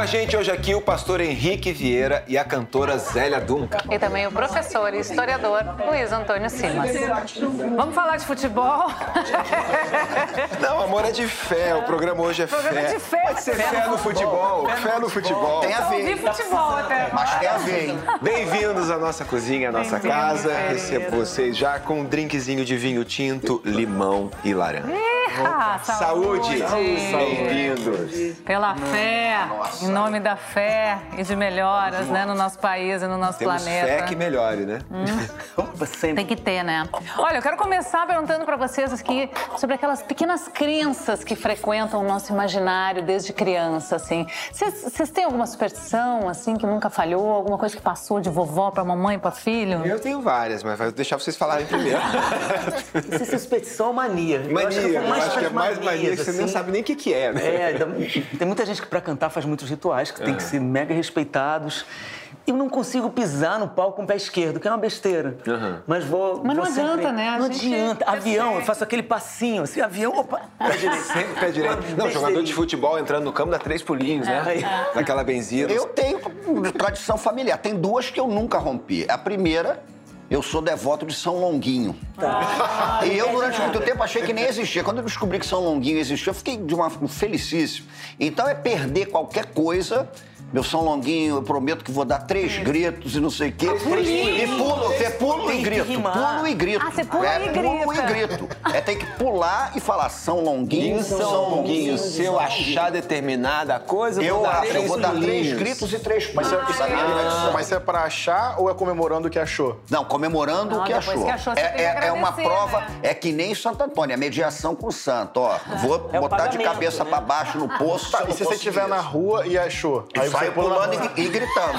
Com a gente hoje aqui o pastor Henrique Vieira e a cantora Zélia Dunca. E também o professor e historiador Luiz Antônio Simas. Vamos falar de futebol? Não, amor é de fé. O programa hoje é fé. programa é de fé. Pode ser fé, fé no futebol. Fé no, fé no futebol. Tem a ver. futebol até. Mas tem a ver, hein? Bem-vindos à nossa cozinha, à nossa casa. Recebo vocês já com um drinkzinho de vinho tinto, limão e laranja. Ah, saúde! saúde. Bem-vindos! Pela fé, Nossa. em nome da fé e de melhoras né, no nosso país e no nosso Temos planeta. fé que melhore, né? Hum. Tem que ter, né? Olha, eu quero começar perguntando para vocês aqui sobre aquelas pequenas crenças que frequentam o nosso imaginário desde criança, assim. Vocês têm alguma superstição, assim, que nunca falhou? Alguma coisa que passou de vovó para mamãe para filho? Eu tenho várias, mas vou deixar vocês falarem primeiro. Isso é superstição ou mania? Mania acho que é mais mania que você assim. nem sabe nem o que, que é, né? É, tem muita gente que para cantar faz muitos rituais que tem que ser mega respeitados. Eu não consigo pisar no palco com o pé esquerdo, que é uma besteira. Uhum. Mas vou. Mas não vou adianta, sempre... né? A não adianta. Avião, eu faço aquele passinho, assim, avião, opa, pé direito. Sempre pé direito. Não, jogador de futebol entrando no campo dá três pulinhos, né? É. Naquela benzida. Eu tenho tradição familiar. Tem duas que eu nunca rompi. A primeira eu sou devoto de São Longuinho. Tá. E eu, durante muito tempo, achei que nem existia. Quando eu descobri que São Longuinho existia, eu fiquei de uma felicíssimo. Então é perder qualquer coisa meu São Longuinho, eu prometo que vou dar três gritos e não sei o quê. E pulo, você pula e grito. Pulo e grito. Ah, você pula é, e grita. Pulo e grito. É tem que pular e falar São Longuinho, São, São Longuinho. Se eu achar determinada coisa, eu, vou dar acho, três eu vou dar três gritos e três pulos. Mas, ah. mas é pra achar ou é comemorando o que achou? Não, comemorando não, o que achou. Que achou é, é, é, uma prova, né? é que nem Santo Antônio, é mediação com o santo. Ó, vou é botar de cabeça né? pra baixo no poço. Tá, e se você estiver na rua e achou? Aí você pulando e e gritando.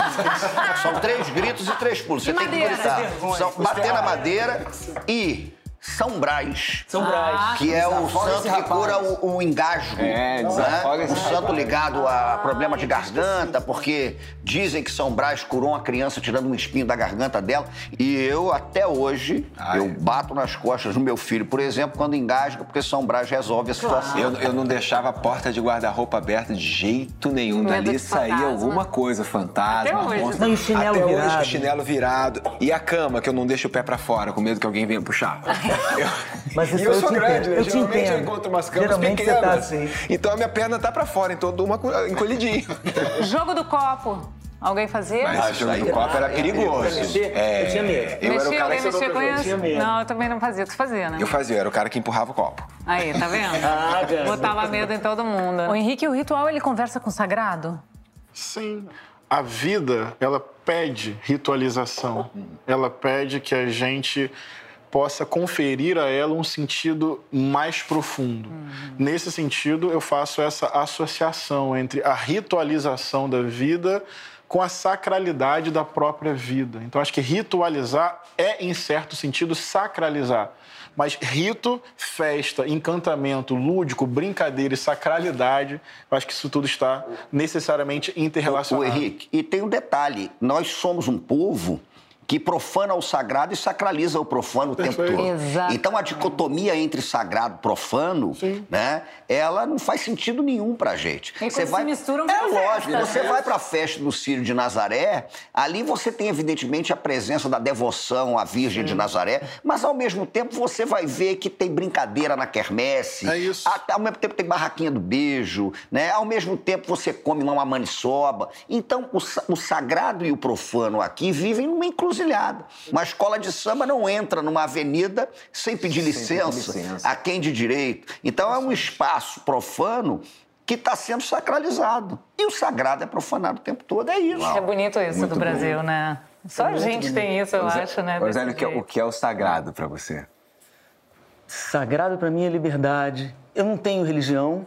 São três gritos e três pulos. Você tem que gritar. São, bater na madeira e são Brás. São Brás. Ah, que é o santo que cura o, o engasgo. É, né? O santo ligado a problema de garganta, porque dizem que São Brás curou uma criança tirando um espinho da garganta dela. E eu, até hoje, Ai. eu bato nas costas do meu filho, por exemplo, quando engasga, porque São Brás resolve a situação. Eu, eu não deixava a porta de guarda-roupa aberta de jeito nenhum. Dali saía alguma coisa, fantasma, monstro. Não, chinelo até virado. Hoje, chinelo virado. E a cama, que eu não deixo o pé para fora, com medo que alguém venha puxar. Eu... Mas e eu, eu sou grande, né? Eu Geralmente eu encontro umas camas Geralmente pequenas. Você tá assim. Então a minha perna tá pra fora, então eu dou uma encolhidinha. Jogo do copo. Alguém fazia? Mas o jogo do copo era perigoso. É, eu tinha medo. Eu mexia, era o cara que mexia com isso? tinha medo. Não, eu também não fazia. Tu fazia, né? Eu fazia, eu era o cara que empurrava o copo. Aí, tá vendo? ah, Botava medo em todo mundo. O Henrique, o ritual, ele conversa com o sagrado? Sim. A vida, ela pede ritualização. Ela pede que a gente possa conferir a ela um sentido mais profundo. Uhum. Nesse sentido, eu faço essa associação entre a ritualização da vida com a sacralidade da própria vida. Então, acho que ritualizar é, em certo sentido, sacralizar. Mas rito, festa, encantamento, lúdico, brincadeira e sacralidade, eu acho que isso tudo está necessariamente interrelacionado. O, o Henrique, e tem um detalhe: nós somos um povo que profana o sagrado e sacraliza o profano o tempo todo. Exato. Então a dicotomia entre sagrado e profano, Sim. né, ela não faz sentido nenhum pra gente. E você vai... se misturam É lógico, festa, você né? vai pra festa do Círio de Nazaré, ali você tem evidentemente a presença da devoção à Virgem Sim. de Nazaré, mas ao mesmo tempo você vai ver que tem brincadeira na quermesse. É isso. Ao mesmo tempo tem barraquinha do beijo, né? Ao mesmo tempo você come uma maniçoba. Então o, o sagrado e o profano aqui vivem numa inclusão encruzilhada. Uma escola de samba não entra numa avenida sem pedir licença, sem licença. a quem de direito. Então é um espaço profano que está sendo sacralizado. E o sagrado é profanado o tempo todo, é isso. É bonito isso Muito do Brasil, bom. né? Só a gente bonito. tem isso, eu acho, né? Rosélio, o, o que é o sagrado para você? Sagrado para mim é liberdade. Eu não tenho religião,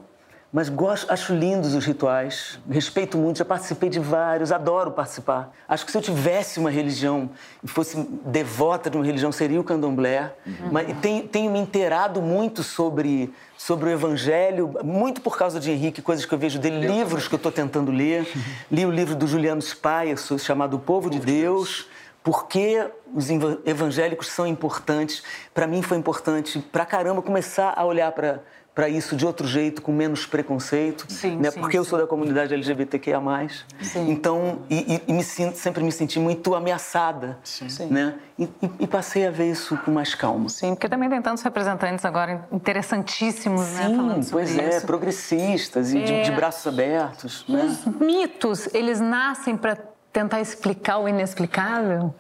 mas gosto, acho lindos os rituais, respeito muito, já participei de vários, adoro participar. Acho que se eu tivesse uma religião e fosse devota de uma religião, seria o candomblé. Uhum. Mas tenho, tenho, me inteirado muito sobre, sobre o evangelho, muito por causa de Henrique, coisas que eu vejo dele, livros que eu estou tentando ler. Li o livro do Juliano Spaia, chamado O Povo de Deus. Por que os evangélicos são importantes? Para mim foi importante para caramba começar a olhar para para isso de outro jeito, com menos preconceito, sim, né? Sim, Porque sim. eu sou da comunidade LGBTQIA+. Sim. Então, e, e, me sinto, sempre me senti muito ameaçada, né? E, e, passei a ver isso com mais calma. Sim, porque também tem tantos representantes agora interessantíssimos, né? Falando pois é, isso. progressistas e é... de, de, braços abertos. Né? Os mitos, eles nascem para tentar explicar o inexplicável?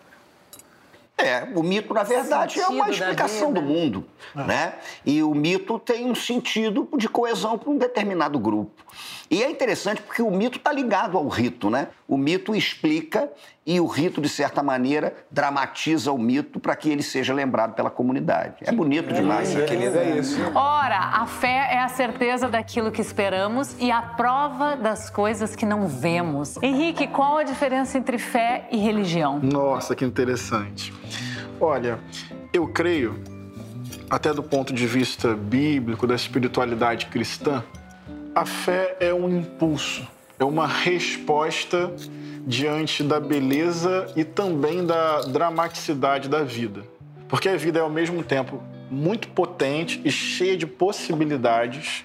É, o mito, na verdade, é uma explicação do mundo, é. né? E o mito tem um sentido de coesão para um determinado grupo. E é interessante porque o mito está ligado ao rito, né? O mito explica e o rito, de certa maneira, dramatiza o mito para que ele seja lembrado pela comunidade. É bonito é, demais. É, querido, é isso. Ora, a fé é a certeza daquilo que esperamos e a prova das coisas que não vemos. Henrique, qual a diferença entre fé e religião? Nossa, que interessante. Olha, eu creio, até do ponto de vista bíblico, da espiritualidade cristã, a fé é um impulso, é uma resposta diante da beleza e também da dramaticidade da vida. Porque a vida é ao mesmo tempo muito potente e cheia de possibilidades.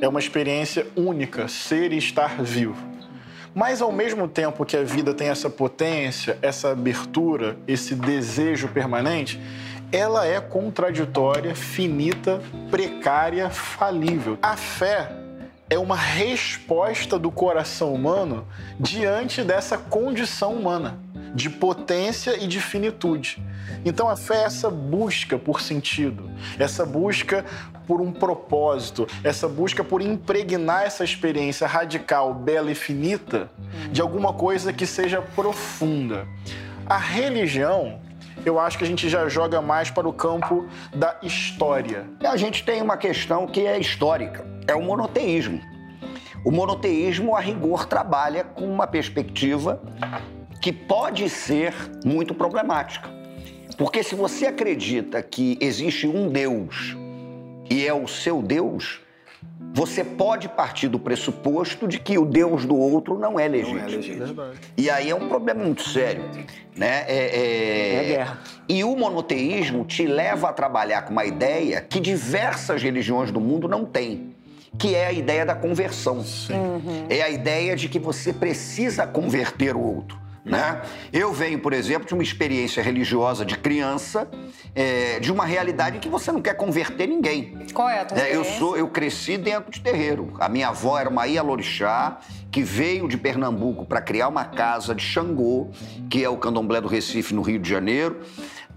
É uma experiência única, ser e estar vivo. Mas ao mesmo tempo que a vida tem essa potência, essa abertura, esse desejo permanente, ela é contraditória, finita, precária, falível. A fé é uma resposta do coração humano diante dessa condição humana de potência e de finitude. Então a fé é essa busca por sentido, essa busca por um propósito, essa busca por impregnar essa experiência radical, bela e finita de alguma coisa que seja profunda. A religião eu acho que a gente já joga mais para o campo da história. A gente tem uma questão que é histórica, é o monoteísmo. O monoteísmo, a rigor, trabalha com uma perspectiva que pode ser muito problemática. Porque se você acredita que existe um Deus e é o seu Deus, você pode partir do pressuposto de que o Deus do outro não é legítimo. Não é legítimo. E aí é um problema muito sério. Né? É, é... é guerra. E o monoteísmo te leva a trabalhar com uma ideia que diversas religiões do mundo não têm que é a ideia da conversão. Uhum. É a ideia de que você precisa converter o outro. Né? Eu venho, por exemplo, de uma experiência religiosa de criança, é, de uma realidade em que você não quer converter ninguém. Qual é a tua é, eu sou, Eu cresci dentro de terreiro. A minha avó era uma Ialorixá, que veio de Pernambuco para criar uma casa de Xangô, que é o candomblé do Recife, no Rio de Janeiro.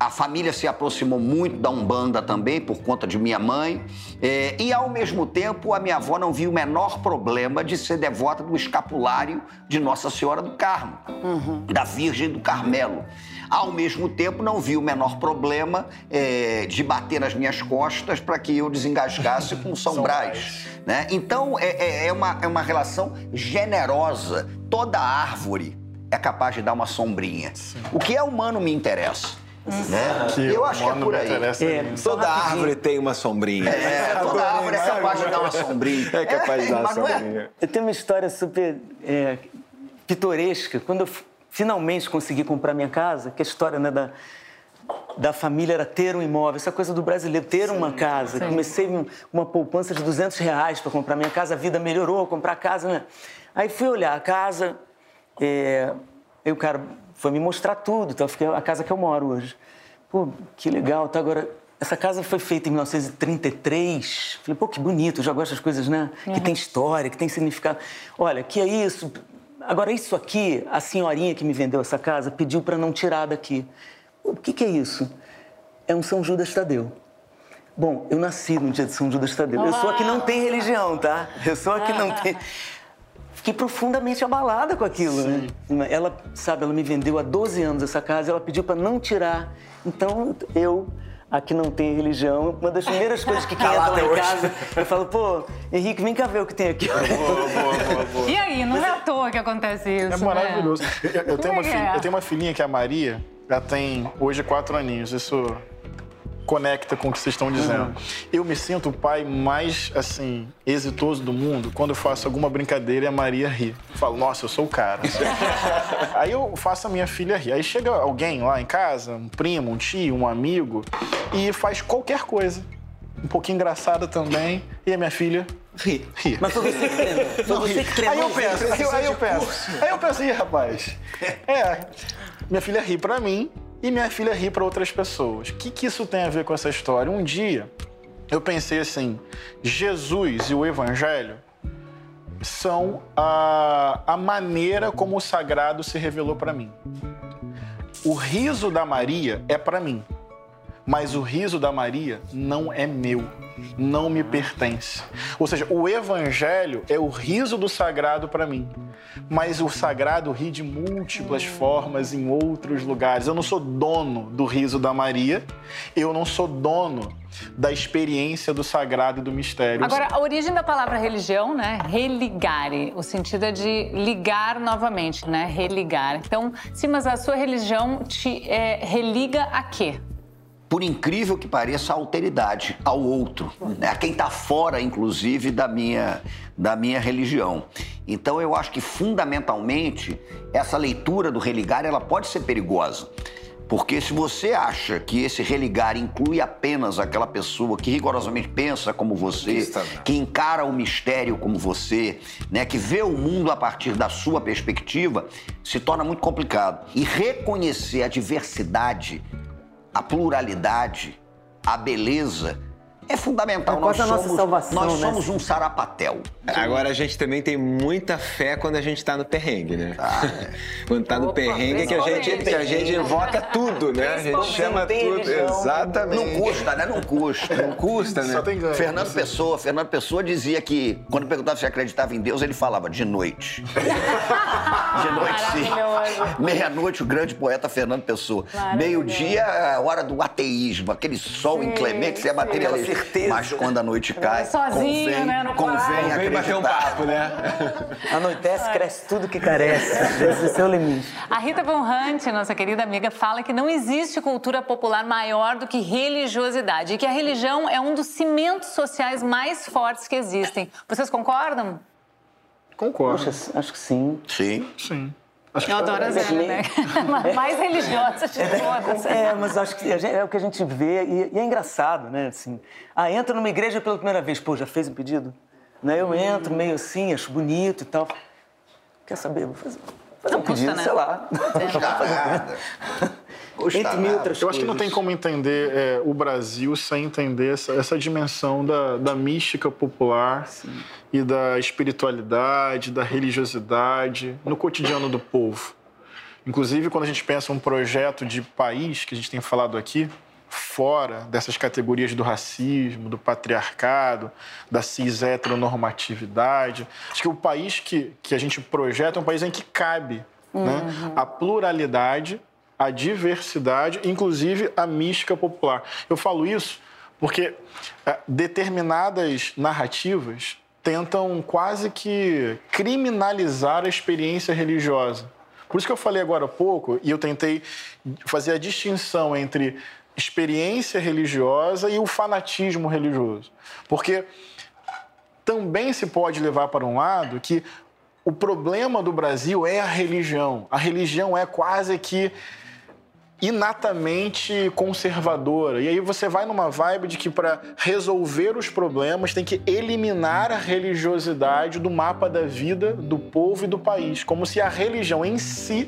A família se aproximou muito da Umbanda também, por conta de minha mãe. É, e, ao mesmo tempo, a minha avó não viu o menor problema de ser devota do escapulário de Nossa Senhora do Carmo, uhum. da Virgem do Carmelo. Ao mesmo tempo, não viu o menor problema é, de bater nas minhas costas para que eu desengasgasse com São, São Brás. Né? Então, é, é, é, uma, é uma relação generosa. Toda árvore é capaz de dar uma sombrinha. Sim. O que é humano me interessa. Né? Eu acho que é por aí. É, toda árvore tem uma sombrinha. É, toda árvore é capaz de dar uma sombrinha. É capaz de dar uma é? sombrinha. Eu tenho uma história super é, pitoresca. Quando eu finalmente consegui comprar minha casa, que é a história né, da, da família era ter um imóvel, essa coisa do brasileiro, ter sim, uma casa. Sim. Comecei com uma poupança de 200 reais para comprar minha casa, a vida melhorou, comprar casa, né? Aí fui olhar a casa, é, e o cara foi me mostrar tudo. Então, fiquei a casa que eu moro hoje. Pô, que legal. Tá, agora, essa casa foi feita em 1933. Falei, pô, que bonito. Eu já gosto das coisas, né? Uhum. Que tem história, que tem significado. Olha, que é isso. Agora, isso aqui, a senhorinha que me vendeu essa casa pediu para não tirar daqui. O que, que é isso? É um São Judas Tadeu. Bom, eu nasci no dia de São Judas Tadeu. Eu sou a que não tem religião, tá? Eu sou a que não tem fiquei profundamente abalada com aquilo, né? Sim. né? Ela, sabe, ela me vendeu há 12 anos essa casa, ela pediu para não tirar. Então eu aqui não tem religião, uma das primeiras coisas que quem entra lá em casa, eu falo, pô, Henrique, vem cá ver o que tem aqui. Boa, boa, boa, boa. E aí, não é à toa que acontece isso, É né? maravilhoso. Eu, eu tenho uma é filha, é? eu tenho uma filhinha que é a Maria, ela tem hoje quatro aninhos. Isso conecta com o que vocês estão dizendo. Eu me sinto o pai mais, assim, exitoso do mundo quando eu faço alguma brincadeira e a Maria ri. Eu falo, nossa, eu sou o cara. Aí eu faço a minha filha rir. Aí chega alguém lá em casa, um primo, um tio, um amigo, e faz qualquer coisa. Um pouquinho engraçada também, e a minha filha ri. ri. Mas foi você que treinou. Foi você que treinou. Aí eu penso, aí eu, aí eu penso, aí eu penso, ih, rapaz, é, minha filha ri pra mim e minha filha ri pra outras pessoas. O que, que isso tem a ver com essa história? Um dia, eu pensei assim, Jesus e o Evangelho são a, a maneira como o sagrado se revelou pra mim. O riso da Maria é pra mim, mas o riso da Maria não é meu, não me pertence. Ou seja, o evangelho é o riso do sagrado para mim, mas o sagrado ri de múltiplas formas em outros lugares. Eu não sou dono do riso da Maria, eu não sou dono da experiência do sagrado e do mistério. Agora, a origem da palavra religião, né? Religare. O sentido é de ligar novamente, né? Religar. Então, sim, mas a sua religião te é, religa a quê? Por incrível que pareça, a alteridade ao outro, né? a quem está fora, inclusive, da minha, da minha religião. Então, eu acho que, fundamentalmente, essa leitura do religar ela pode ser perigosa. Porque se você acha que esse religar inclui apenas aquela pessoa que rigorosamente pensa como você, que encara o mistério como você, né, que vê o mundo a partir da sua perspectiva, se torna muito complicado. E reconhecer a diversidade a pluralidade, a beleza é fundamental. É nós a nossa somos, salvação, Nós né? somos um sarapatel. Agora a gente também tem muita fé quando a gente tá no perrengue, né? quando tá no Opa, perrengue é que a gente, que a gente invoca tudo, né? A gente chama Tem tudo. Exatamente. Não custa, né? Não custa. Não custa, né? Só tem ganho. Fernando Pessoa, Fernando Pessoa dizia que quando perguntava se acreditava em Deus, ele falava de noite. de noite, sim. Meia-noite, o grande poeta Fernando Pessoa. Meio-dia, a hora do ateísmo, aquele sol inclemente, você é materialista. Certeza. Mas quando a noite cai, Sozinho, convém, né, no convém quarto. Vem acreditar. bater um papo, né? Anoitece, cresce tudo que carece. Esse é o limite. A Rita Von Hunt, nossa querida amiga, fala que não existe cultura popular maior do que religiosidade e que a religião é um dos cimentos sociais mais fortes que existem. Vocês concordam? Concordo. Poxa, acho que sim. Sim. Sim. Eu adoro a Zélia, né? mais religiosa de todas. É, mas acho que a gente- é o que a gente vê e, e é engraçado, né? Assim, ah, entra numa igreja pela primeira vez, pô, já fez um pedido? Né? Eu entro meio assim, acho bonito e tal. Quer saber? Vou fazer, fazer um pedido, custa, né? sei lá. Nada. Entre mil nada. outras Eu acho que não tem coisas. como entender é, o Brasil sem entender essa, essa dimensão da, da mística popular e da espiritualidade, da religiosidade no cotidiano do povo. Inclusive, quando a gente pensa um projeto de país, que a gente tem falado aqui, fora dessas categorias do racismo, do patriarcado, da cis heteronormatividade, acho que o país que, que a gente projeta é um país em que cabe né, a pluralidade a diversidade, inclusive a mística popular. Eu falo isso porque eh, determinadas narrativas tentam quase que criminalizar a experiência religiosa. Por isso que eu falei agora há pouco, e eu tentei fazer a distinção entre experiência religiosa e o fanatismo religioso. Porque também se pode levar para um lado que o problema do Brasil é a religião. A religião é quase que inatamente conservadora. E aí você vai numa vibe de que para resolver os problemas tem que eliminar a religiosidade do mapa da vida do povo e do país, como se a religião em si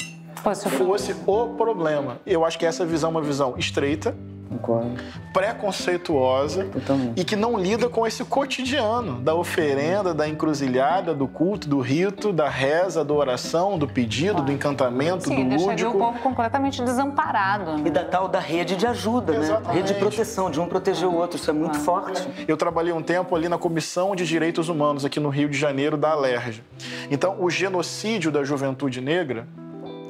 Fosse o problema. Eu acho que essa visão é uma visão estreita, Concordo. preconceituosa Totalmente. e que não lida com esse cotidiano da oferenda, da encruzilhada, do culto, do rito, da reza, da oração, do pedido, do encantamento, Sim, do deixaria o lúdico. povo completamente desamparado. E Né? da tal da rede de ajuda, né? Exatamente. Rede de proteção, de um proteger o outro. Isso é muito forte. Eu trabalhei um tempo ali na Comissão de Direitos Humanos aqui no Rio de Janeiro da Alerj. Então, o genocídio da juventude negra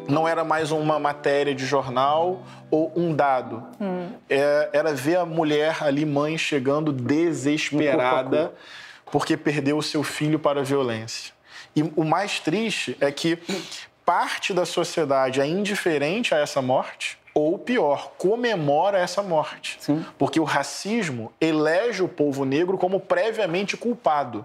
não era mais uma matéria de jornal ou um dado. Hum. É, era ver a mulher ali, mãe, chegando desesperada porque perdeu o seu filho para a violência. E o mais triste é que parte da sociedade é indiferente a essa morte, ou pior, comemora essa morte. Sim. Porque o racismo elege o povo negro como previamente culpado.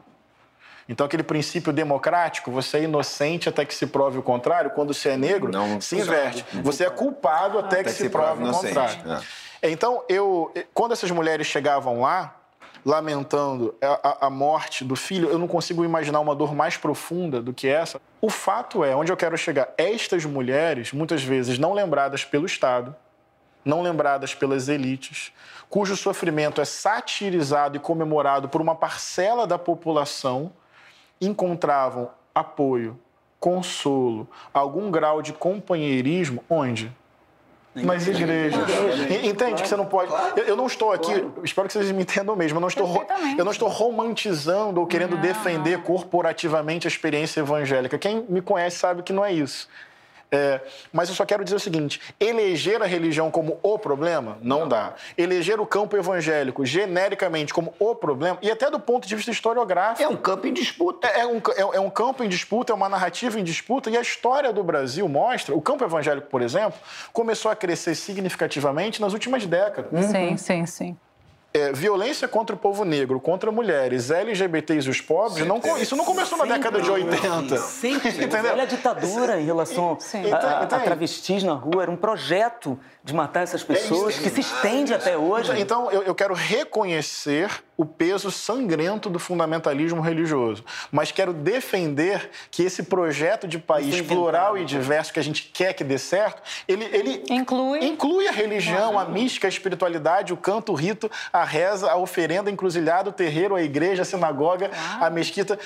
Então, aquele princípio democrático, você é inocente até que se prove o contrário, quando você é negro, não, se inverte. Você é culpado até, até que, que, se prove, prove o contrário. É. Então, eu, quando essas mulheres chegavam lá, lamentando a, a, morte do filho, eu não consigo imaginar uma dor mais profunda do que essa. O fato é, onde eu quero chegar, estas mulheres, muitas vezes não lembradas pelo Estado, não lembradas pelas elites, cujo sofrimento é satirizado e comemorado por uma parcela da população, encontravam apoio, consolo, algum grau de companheirismo onde? Mas igreja. Entende que você não pode. Eu, não estou aqui, espero que vocês me entendam mesmo, eu não estou, eu não estou romantizando ou querendo defender corporativamente a experiência evangélica. Quem me conhece sabe que não é isso. É, mas eu só quero dizer o seguinte: eleger a religião como o problema não, não, dá. Eleger o campo evangélico genericamente como o problema, e até do ponto de vista historiográfico. É um campo em disputa. É, é um, é, é um campo em disputa, é uma narrativa em disputa, e a história do Brasil mostra. O campo evangélico, por exemplo, começou a crescer significativamente nas últimas décadas. Sim, uhum. sim, sim é, violência contra o povo negro, contra mulheres, LGBTs e os pobres, não, isso não começou na década de 80. Sempre. Entendeu? Olha a ditadura em relação a, a, a, travestis na rua. Era um projeto de matar essas pessoas que se estende até hoje. Então, eu, eu quero reconhecer o peso sangrento do fundamentalismo religioso, mas quero defender que esse projeto de país plural e diverso que a gente quer que dê certo, ele, ele inclui, inclui a religião, a mística, a espiritualidade, o canto, o rito, a reza, a oferenda, a encruzilhada, o terreiro, a igreja, a sinagoga, a mesquita.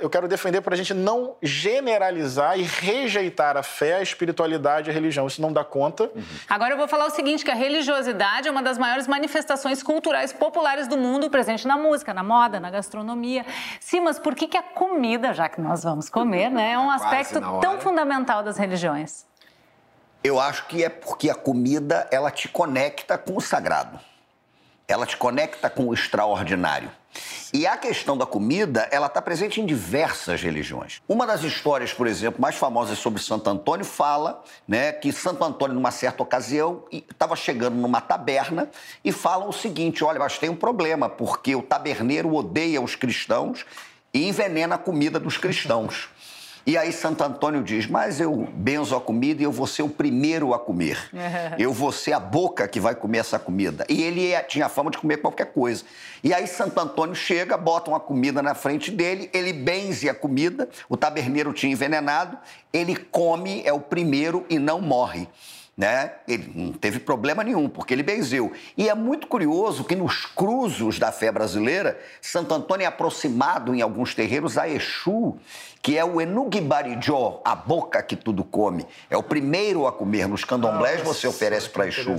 Eu quero defender para a gente não generalizar e rejeitar a fé, a espiritualidade e a religião. Isso não dá conta. Uhum. Agora eu vou falar o seguinte, que a religiosidade é uma das maiores manifestações culturais populares do mundo presente presente na música, na moda, na gastronomia. Sim, mas por que, que a comida, já que nós vamos comer, né, é um aspecto tão fundamental das religiões? Eu acho que é porque a comida ela te conecta com o sagrado. Ela te conecta com o extraordinário. E a questão da comida, ela está presente em diversas religiões. Uma das histórias, por exemplo, mais famosas sobre Santo Antônio fala né, que Santo Antônio, numa certa ocasião, estava chegando numa taberna e fala o seguinte: olha, mas tem um problema, porque o taberneiro odeia os cristãos e envenena a comida dos cristãos. E aí Santo Antônio diz: Mas eu benzo a comida e eu vou ser o primeiro a comer. eu vou ser a boca que vai comer essa comida. E ele é, tinha fama de comer qualquer coisa. E aí Santo Antônio chega, bota uma comida na frente dele, ele benze a comida, o taberneiro tinha envenenado, ele come, é o primeiro e não morre né? Ele não teve problema nenhum, porque ele benzeu. E é muito curioso que nos cruzos da fé brasileira, Santo Antônio é aproximado em alguns terreiros a Exu, que é o Enugibarijó, a boca que tudo come. É o primeiro a comer. Nos candomblés você oferece para Exu.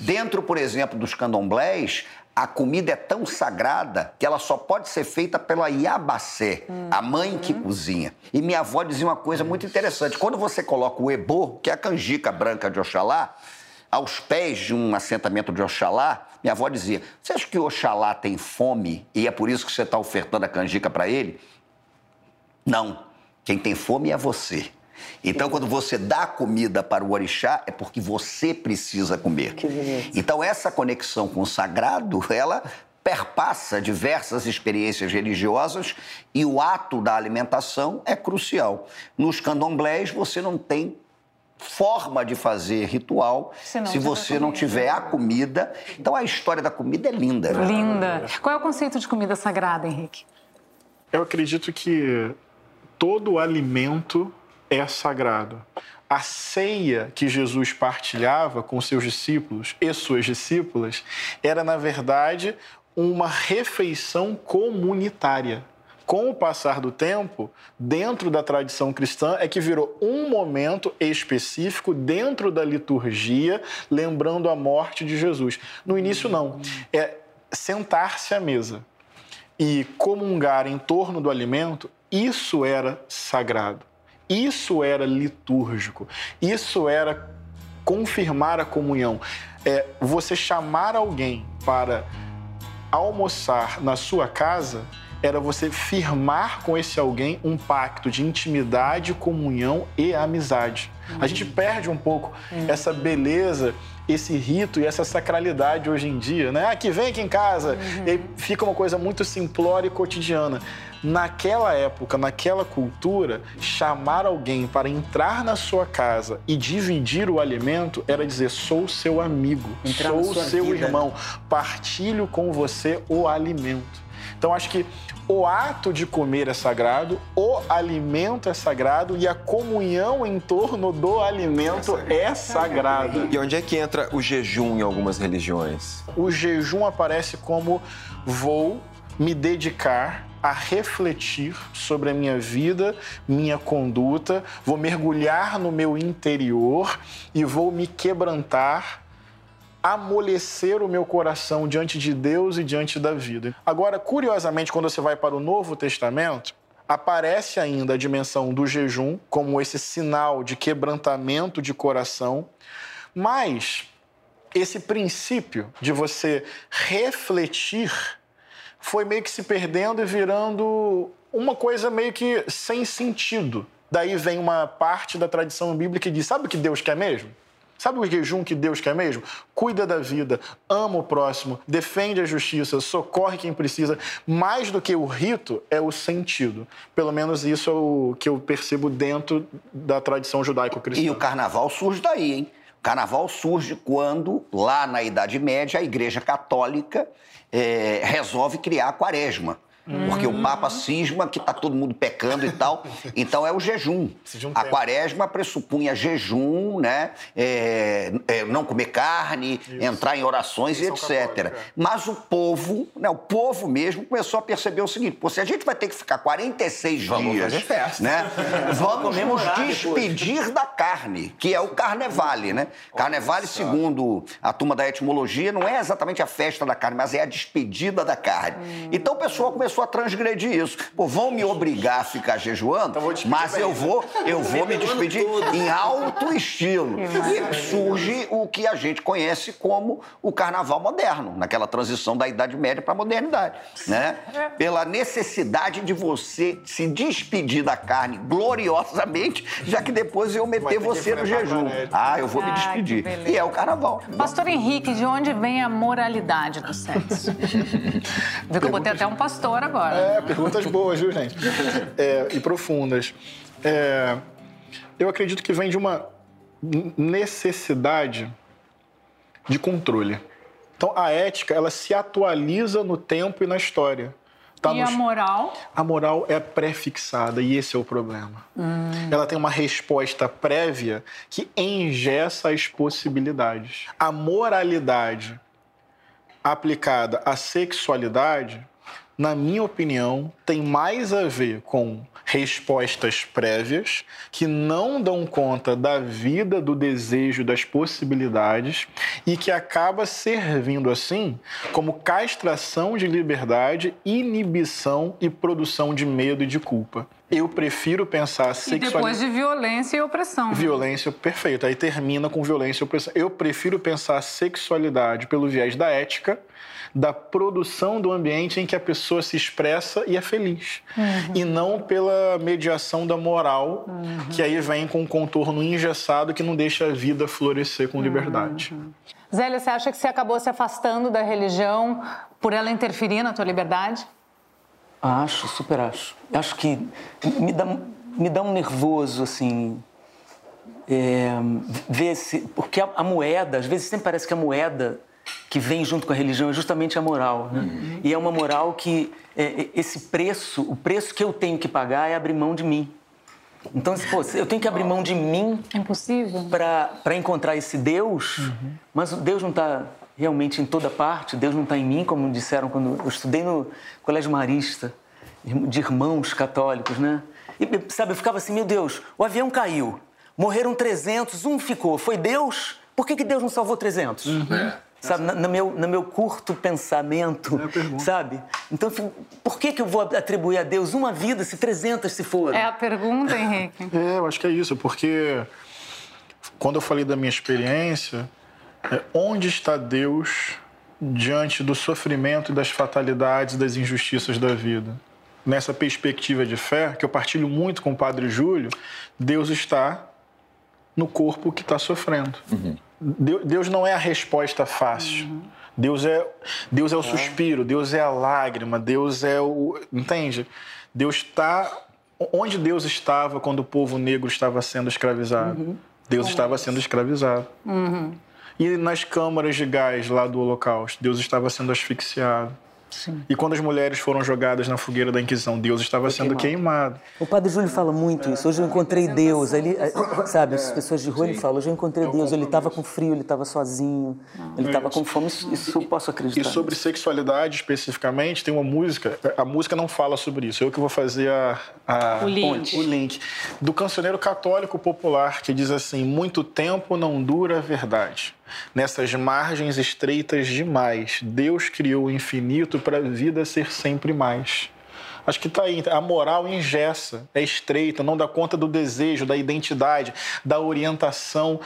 Dentro, por exemplo, dos candomblés, a comida é tão sagrada que ela só pode ser feita pela Iabacé, hum. a mãe que hum. cozinha. E minha avó dizia uma coisa muito interessante: quando você coloca o ebô, que é a canjica branca de Oxalá, aos pés de um assentamento de Oxalá, minha avó dizia: Você acha que Oxalá tem fome e é por isso que você está ofertando a canjica para ele? Não. Quem tem fome é você. Então, quando você dá comida para o orixá, é porque você precisa comer. Então, essa conexão com o sagrado, ela perpassa diversas experiências religiosas e o ato da alimentação é crucial. Nos candomblés, você não tem forma de fazer ritual se, se você não tiver a comida. Então, a história da comida é linda. Né? Linda. Qual é o conceito de comida sagrada, Henrique? Eu acredito que todo alimento é sagrado. A ceia que Jesus partilhava com seus discípulos e suas discípulas era, na verdade, uma refeição comunitária. Com o passar do tempo, dentro da tradição cristã, é que virou um momento específico dentro da liturgia, lembrando a morte de Jesus. No início, não. É sentar-se à mesa e comungar em torno do alimento, isso era sagrado. Isso era litúrgico, isso era confirmar a comunhão. É você chamar alguém para almoçar na sua casa era você firmar com esse alguém um pacto de intimidade, comunhão e amizade. Uhum. A gente perde um pouco uhum. essa beleza, esse rito e essa sacralidade hoje em dia, né? Ah, que vem aqui em casa. Uhum. E fica uma coisa muito simplória e cotidiana. Naquela época, naquela cultura, chamar alguém para entrar na sua casa e dividir o alimento era dizer: sou seu amigo, entrar sou seu vida. irmão, partilho com você o alimento. Então acho que o ato de comer é sagrado, o alimento é sagrado e a comunhão em torno do alimento é sagrada. E onde é que entra o jejum em algumas religiões? O jejum aparece como vou me dedicar a refletir sobre a minha vida, minha conduta, vou mergulhar no meu interior e vou me quebrantar amolecer o meu coração diante de Deus e diante da vida. Agora, curiosamente, quando você vai para o Novo Testamento, aparece ainda a dimensão do jejum como esse sinal de quebrantamento de coração, mas esse princípio de você refletir foi meio que se perdendo e virando uma coisa meio que sem sentido. Daí vem uma parte da tradição bíblica que diz: sabe o que Deus quer mesmo? Sabe o jejum que Deus quer mesmo? Cuida da vida, ama o próximo, defende a justiça, socorre quem precisa. Mais do que o rito, é o sentido. Pelo menos isso é o que eu percebo dentro da tradição judaico-cristã. E o carnaval surge daí, hein? O carnaval surge quando, lá na Idade Média, a Igreja Católica é, resolve criar a quaresma. Porque o Papa cisma que está todo mundo pecando e tal. Então é o jejum. A quaresma pressupunha jejum, né? É, é, não comer carne, Isso. entrar em orações e etc. Católica. Mas o povo, né, o povo mesmo, começou a perceber o seguinte: pô, se a gente vai ter que ficar 46 vamos dias. Fazer festa. Né, vamos nos despedir depois. da carne, que é o carnevale, né? Carnevale, segundo a turma da etimologia, não é exatamente a festa da carne, mas é a despedida da carne. Hum. Então o pessoal começou começou a transgredir isso. Pô, vão me obrigar a ficar jejuando, então mas eu vou, eu vou me despedir em alto estilo. E surge o que a gente conhece como o carnaval moderno, naquela transição da Idade Média para a modernidade, né? Pela necessidade de você se despedir da carne gloriosamente, já que depois eu meter você no jejum. Ah, eu vou me despedir. E é o carnaval. Pastor Henrique, de onde vem a moralidade do sexo? Viu que eu botei até um pastor agora. É, perguntas boas, viu, gente? É, e profundas. É, eu acredito que vem de uma necessidade de controle. Então, a ética, ela se atualiza no tempo e na história. Tá e nos... a moral? A moral é pré-fixada e esse é o problema. Hum. Ela tem uma resposta prévia que engessa as possibilidades. A moralidade aplicada à sexualidade na minha opinião, tem mais a ver com respostas prévias que não dão conta da vida, do desejo, das possibilidades e que acaba servindo assim como castração de liberdade, inibição e produção de medo e de culpa. Eu prefiro pensar sexualidade. E depois de violência e opressão. Né? Violência, perfeito. Aí termina com violência e opressão. Eu prefiro pensar sexualidade pelo viés da ética da produção do ambiente em que a pessoa se expressa e é feliz. Uhum. E não pela mediação da moral, uhum. que aí vem com um contorno engessado que não deixa a vida florescer com liberdade. Uhum. Zélia, você acha que você acabou se afastando da religião por ela interferir na tua liberdade? Acho, super acho. Acho que me dá, me dá um nervoso, assim, é, ver se... Porque a, a moeda, às vezes sempre parece que a moeda que vem junto com a religião é justamente a moral. Né? Uhum. E é uma moral que é, é, esse preço, o preço que eu tenho que pagar é abrir mão de mim. Então, pô, eu tenho que abrir mão de mim é impossível para encontrar esse Deus, uhum. mas Deus não está realmente em toda parte, Deus não está em mim, como disseram quando eu estudei no Colégio Marista, de irmãos católicos, né? E, sabe, eu ficava assim, meu Deus, o avião caiu, morreram 300, um ficou, foi Deus? Por que, que Deus não salvou 300? Uhum. sabe? No meu, no meu curto pensamento, sabe? Então, por que, que eu vou atribuir a Deus uma vida se 300 se forem? É a pergunta, Henrique. É, eu acho que é isso, porque quando eu falei da minha experiência, é, onde está Deus diante do sofrimento e das fatalidades, das injustiças da vida? Nessa perspectiva de fé, que eu partilho muito com o Padre Júlio, Deus está no corpo que está sofrendo. Uhum. Deus não é a resposta fácil. Uhum. Deus é, Deus é o é. suspiro, Deus é a lágrima, Deus é o. Entende? Deus está. Onde Deus estava quando o povo negro estava sendo escravizado? Uhum. Deus estava sendo escravizado. Uhum. E nas câmaras de gás lá do Holocausto, Deus estava sendo asfixiado. Sim. E quando as mulheres foram jogadas na fogueira da Inquisição, Deus estava Foi sendo queimado. queimado. O Padre Júlio fala muito isso. Hoje eu encontrei Deus. Ele, eh, sabe, as pessoas de rua ele fala, hoje eu encontrei Deus. Ele estava com frio, ele estava sozinho, ele estava com fome. Isso, isso eu posso acreditar. E sobre sexualidade especificamente, tem uma música. A música não fala sobre isso. Eu que vou fazer a, a o, link. o link. Do cancioneiro católico popular que diz assim: Muito tempo não dura a verdade. Nessas margens estreitas demais, Deus criou o infinito para a vida ser sempre mais. Acho que está aí. A moral ingessa, é estreita, não dá conta do desejo, da identidade, da orientação.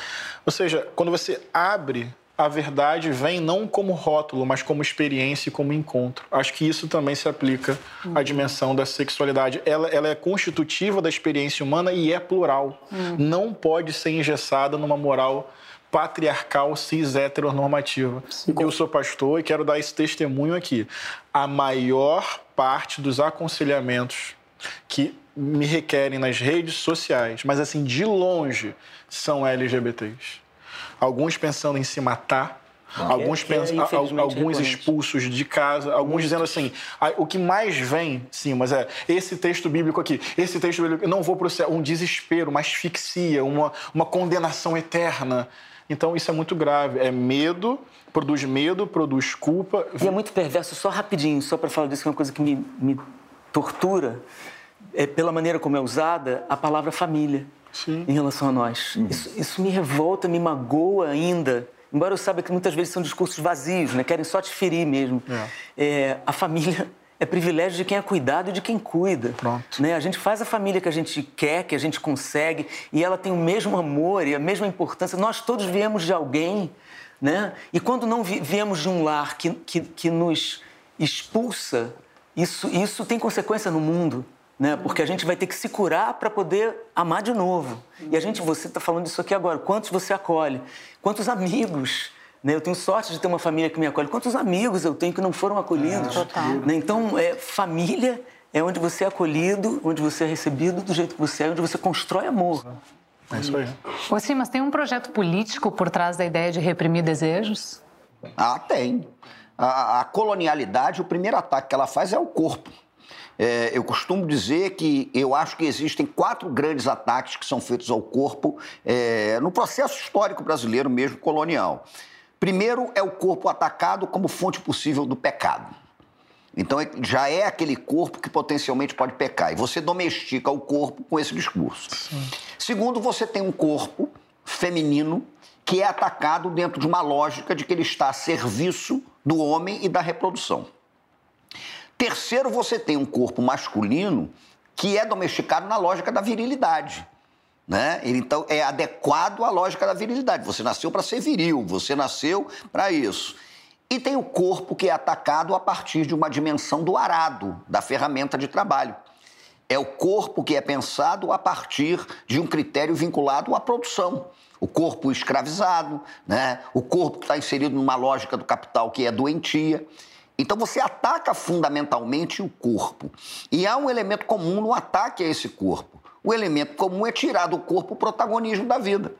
Ou seja, quando você abre a verdade vem não como rótulo, mas como experiência e como encontro. Acho que isso também se aplica à dimensão da sexualidade. Ela, ela é constitutiva da experiência humana e é plural. Uhum. Não pode ser engessada numa moral patriarcal cis heteronormativa. Sim. Eu sou pastor e quero dar esse testemunho aqui. A maior parte dos aconselhamentos que me requerem nas redes sociais, mas assim, de longe, são LGBTs. Alguns pensando em se matar, alguns, é, pensam, é, alguns expulsos de casa, alguns Muito. dizendo assim, o que mais vem, sim, mas é esse texto bíblico aqui, esse texto bíblico, não vou céu, um desespero, uma asfixia, uma, uma condenação eterna. Então isso é muito grave. É medo, produz medo, produz culpa. E é muito perverso, só rapidinho, só para falar disso, que é uma coisa que me, me tortura, é pela maneira como é usada a palavra família Sim. em relação a nós. Uhum. Isso, isso me revolta, me magoa ainda. Embora eu saiba que muitas vezes são discursos vazios, né? querem só te ferir mesmo. É. É, a família é privilégio de quem é cuidado e de quem cuida. Pronto. Né? A gente faz a família que a gente quer, que a gente consegue, e ela tem o mesmo amor e a mesma importância. Nós todos viemos de alguém, né? E quando não viemos de um lar que, que, que nos expulsa, isso, isso tem consequência no mundo. Né? Porque a gente vai ter que se curar para poder amar de novo. E a gente, você está falando disso aqui agora. Quantos você acolhe? Quantos amigos né? Eu tenho sorte de ter uma família que me acolhe. Quantos amigos eu tenho que não foram acolhidos? É, né? Então, é, família é onde você é acolhido, onde você é recebido do jeito que você é, onde você constrói amor. É isso aí. Ô, sim, mas tem um projeto político por trás da ideia de reprimir desejos? Ah, tem. A, a colonialidade, o primeiro ataque que ela faz é o corpo. É, eu costumo dizer que eu acho que existem quatro grandes ataques que são feitos ao corpo é, no processo histórico brasileiro mesmo colonial. Primeiro é o corpo atacado como fonte possível do pecado. Então já é aquele corpo que potencialmente pode pecar. E você domestica o corpo com esse discurso. Sim. Segundo, você tem um corpo feminino que é atacado dentro de uma lógica de que ele está a serviço do homem e da reprodução. Terceiro, você tem um corpo masculino que é domesticado na lógica da virilidade. Né? Ele, então, é adequado à lógica da virilidade. Você nasceu para ser viril, você nasceu para isso. E tem o corpo que é atacado a partir de uma dimensão do arado, da ferramenta de trabalho. É o corpo que é pensado a partir de um critério vinculado à produção. O corpo escravizado, né? o corpo que está inserido numa lógica do capital que é doentia. Então você ataca fundamentalmente o corpo. E há um elemento comum no ataque a esse corpo o elemento comum é tirar do corpo o protagonismo da vida.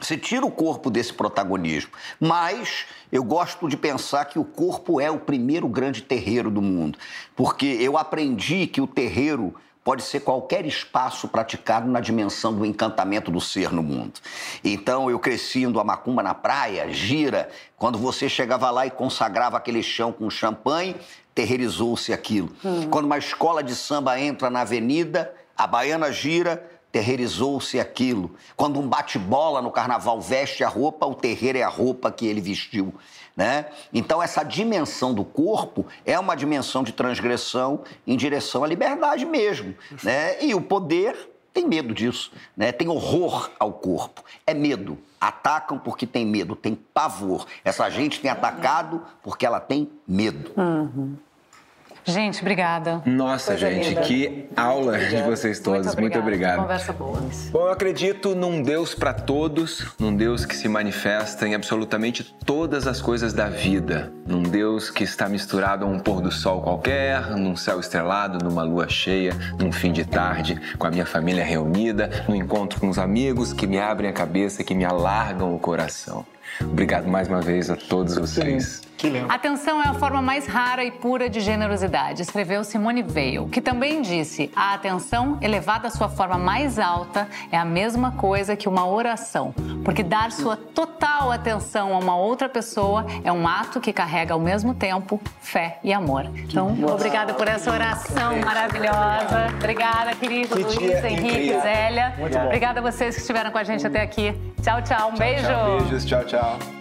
Você tira o corpo desse protagonismo. Mas eu gosto de pensar que o corpo é o primeiro grande terreiro do mundo. Porque eu aprendi que o terreiro pode ser qualquer espaço praticado na dimensão do encantamento do ser no mundo. Então eu cresci indo a macumba na praia, gira, quando você chegava lá e consagrava aquele chão com champanhe, terreirizou-se aquilo. Hum. Quando uma escola de samba entra na avenida, a baiana gira, terreirizou-se aquilo. Quando um bate-bola no carnaval veste a roupa, o terreiro é a roupa que ele vestiu. Né? Então, essa dimensão do corpo é uma dimensão de transgressão em direção à liberdade mesmo. Né? E o poder tem medo disso, né? tem horror ao corpo, é medo. Atacam porque tem medo, tem pavor. Essa gente tem atacado porque ela tem medo. Uhum. Gente, obrigada. Nossa, Coisa gente, linda. que aula de vocês todos. Muito, obrigado. Conversa boa. Bom, eu acredito num Deus para todos, num Deus que se manifesta em absolutamente todas as coisas da vida, num Deus que está misturado a um pôr do sol qualquer, num céu estrelado, numa lua cheia, num fim de tarde, com a minha família reunida, no encontro com os amigos que me abrem a cabeça, que me alargam o coração. Obrigado mais uma vez a todos vocês. Que lindo. Atenção é a forma mais rara e pura de generosidade, escreveu Simone Weil, que também disse: a atenção, elevada à sua forma mais alta, é a mesma coisa que uma oração, porque dar sua total atenção a uma outra pessoa é um ato que carrega ao mesmo tempo fé e amor. Então, obrigada por essa oração maravilhosa. Obrigada, querido que Luiz, Henrique. Zélia. Obrigada a vocês que estiveram com a gente até aqui. Tchau, tchau. Um tchau, beijo. Tchau, beijos. Tchau, tchau. 감사합니다.